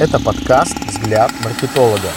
Это подкаст «Взгляд маркетолога».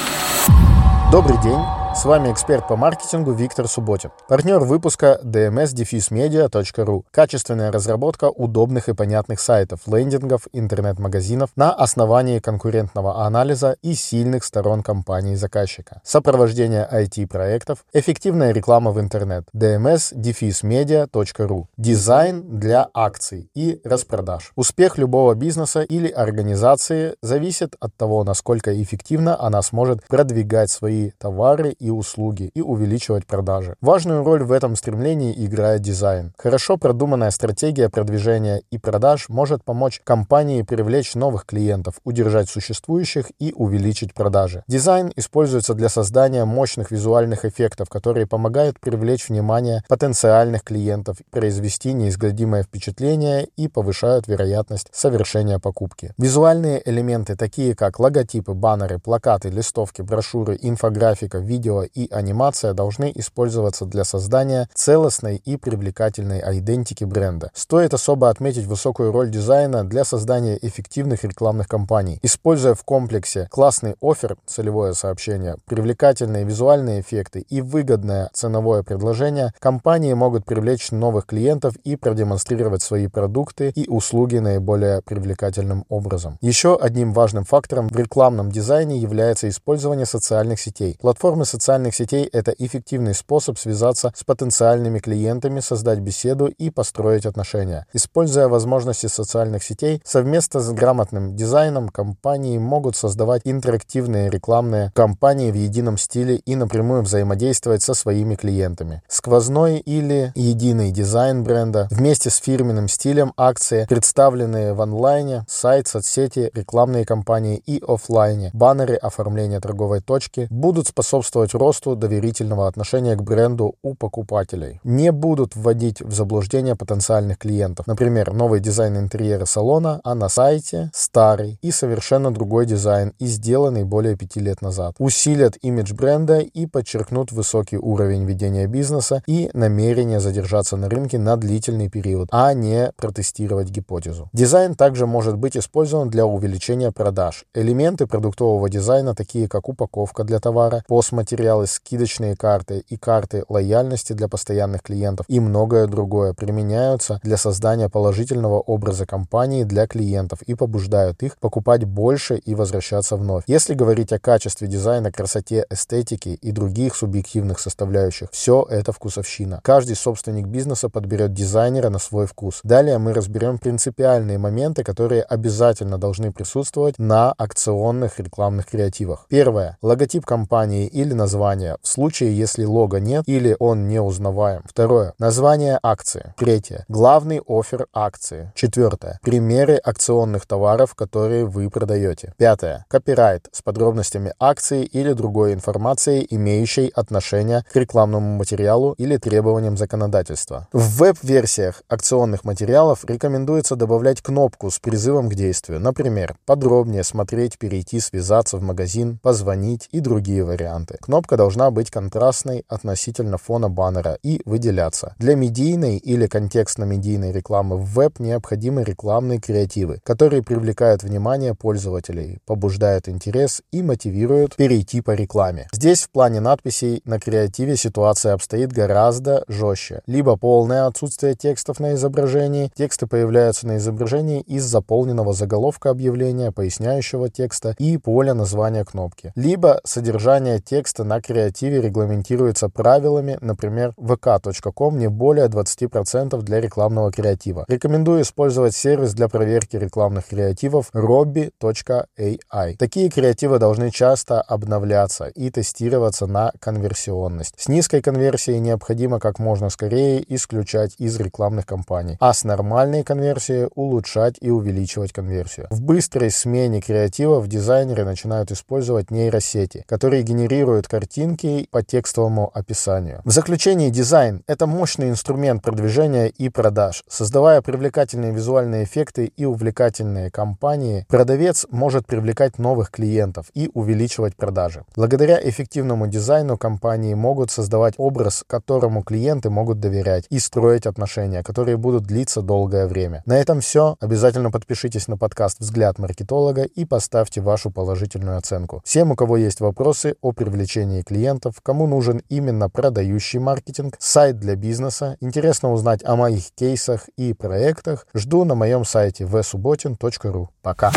Добрый день. С вами эксперт по маркетингу Виктор Субботин. Партнер выпуска dms-media.ru. Качественная разработка удобных и понятных сайтов, лендингов, интернет-магазинов на основании конкурентного анализа и сильных сторон компании-заказчика. Сопровождение IT-проектов, эффективная реклама в интернет. dms-media.ru. Дизайн для акций и распродаж. Успех любого бизнеса или организации зависит от того, насколько эффективно она сможет продвигать свои товары и услуги и увеличивать продажи. Важную роль в этом стремлении играет дизайн. Хорошо продуманная стратегия продвижения и продаж может помочь компании привлечь новых клиентов, удержать существующих и увеличить продажи. Дизайн используется для создания мощных визуальных эффектов, которые помогают привлечь внимание потенциальных клиентов, произвести неизгладимое впечатление и повышают вероятность совершения покупки. Визуальные элементы, такие как логотипы, баннеры, плакаты, листовки, брошюры, инфографика, видео, видео и анимация должны использоваться для создания целостной и привлекательной идентики бренда. Стоит особо отметить высокую роль дизайна для создания эффективных рекламных кампаний. Используя в комплексе классный офер, целевое сообщение, привлекательные визуальные эффекты и выгодное ценовое предложение, компании могут привлечь новых клиентов и продемонстрировать свои продукты и услуги наиболее привлекательным образом. Еще одним важным фактором в рекламном дизайне является использование социальных сетей. Платформы социальных социальных сетей – это эффективный способ связаться с потенциальными клиентами, создать беседу и построить отношения. Используя возможности социальных сетей, совместно с грамотным дизайном компании могут создавать интерактивные рекламные кампании в едином стиле и напрямую взаимодействовать со своими клиентами. Сквозной или единый дизайн бренда вместе с фирменным стилем акции, представленные в онлайне, сайт, соцсети, рекламные кампании и офлайне, баннеры, оформление торговой точки будут способствовать способствовать росту доверительного отношения к бренду у покупателей. Не будут вводить в заблуждение потенциальных клиентов. Например, новый дизайн интерьера салона, а на сайте старый и совершенно другой дизайн и сделанный более пяти лет назад. Усилят имидж бренда и подчеркнут высокий уровень ведения бизнеса и намерение задержаться на рынке на длительный период, а не протестировать гипотезу. Дизайн также может быть использован для увеличения продаж. Элементы продуктового дизайна, такие как упаковка для товара, POS-материал, материалы, скидочные карты и карты лояльности для постоянных клиентов и многое другое применяются для создания положительного образа компании для клиентов и побуждают их покупать больше и возвращаться вновь. Если говорить о качестве дизайна, красоте, эстетике и других субъективных составляющих, все это вкусовщина. Каждый собственник бизнеса подберет дизайнера на свой вкус. Далее мы разберем принципиальные моменты, которые обязательно должны присутствовать на акционных рекламных креативах. Первое. Логотип компании или название название, в случае, если лога нет или он не узнаваем. Второе. Название акции. Третье. Главный офер акции. Четвертое. Примеры акционных товаров, которые вы продаете. Пятое. Копирайт с подробностями акции или другой информацией, имеющей отношение к рекламному материалу или требованиям законодательства. В веб-версиях акционных материалов рекомендуется добавлять кнопку с призывом к действию. Например, подробнее смотреть, перейти, связаться в магазин, позвонить и другие варианты. Кнопка должна быть контрастной относительно фона баннера и выделяться. Для медийной или контекстно-медийной рекламы в веб необходимы рекламные креативы, которые привлекают внимание пользователей, побуждают интерес и мотивируют перейти по рекламе. Здесь в плане надписей на креативе ситуация обстоит гораздо жестче. Либо полное отсутствие текстов на изображении, тексты появляются на изображении из заполненного заголовка объявления, поясняющего текста и поля названия кнопки. Либо содержание текста на на креативе регламентируется правилами, например, vk.com не более 20% для рекламного креатива. Рекомендую использовать сервис для проверки рекламных креативов robby.ai. Такие креативы должны часто обновляться и тестироваться на конверсионность. С низкой конверсией необходимо как можно скорее исключать из рекламных кампаний, а с нормальной конверсией улучшать и увеличивать конверсию. В быстрой смене креативов дизайнеры начинают использовать нейросети, которые генерируют картинки по текстовому описанию. В заключении дизайн – это мощный инструмент продвижения и продаж. Создавая привлекательные визуальные эффекты и увлекательные кампании, продавец может привлекать новых клиентов и увеличивать продажи. Благодаря эффективному дизайну компании могут создавать образ, которому клиенты могут доверять и строить отношения, которые будут длиться долгое время. На этом все. Обязательно подпишитесь на подкаст «Взгляд маркетолога» и поставьте вашу положительную оценку. Всем, у кого есть вопросы о привлечении клиентов, кому нужен именно продающий маркетинг, сайт для бизнеса, интересно узнать о моих кейсах и проектах, жду на моем сайте vsubotin.ru. Пока!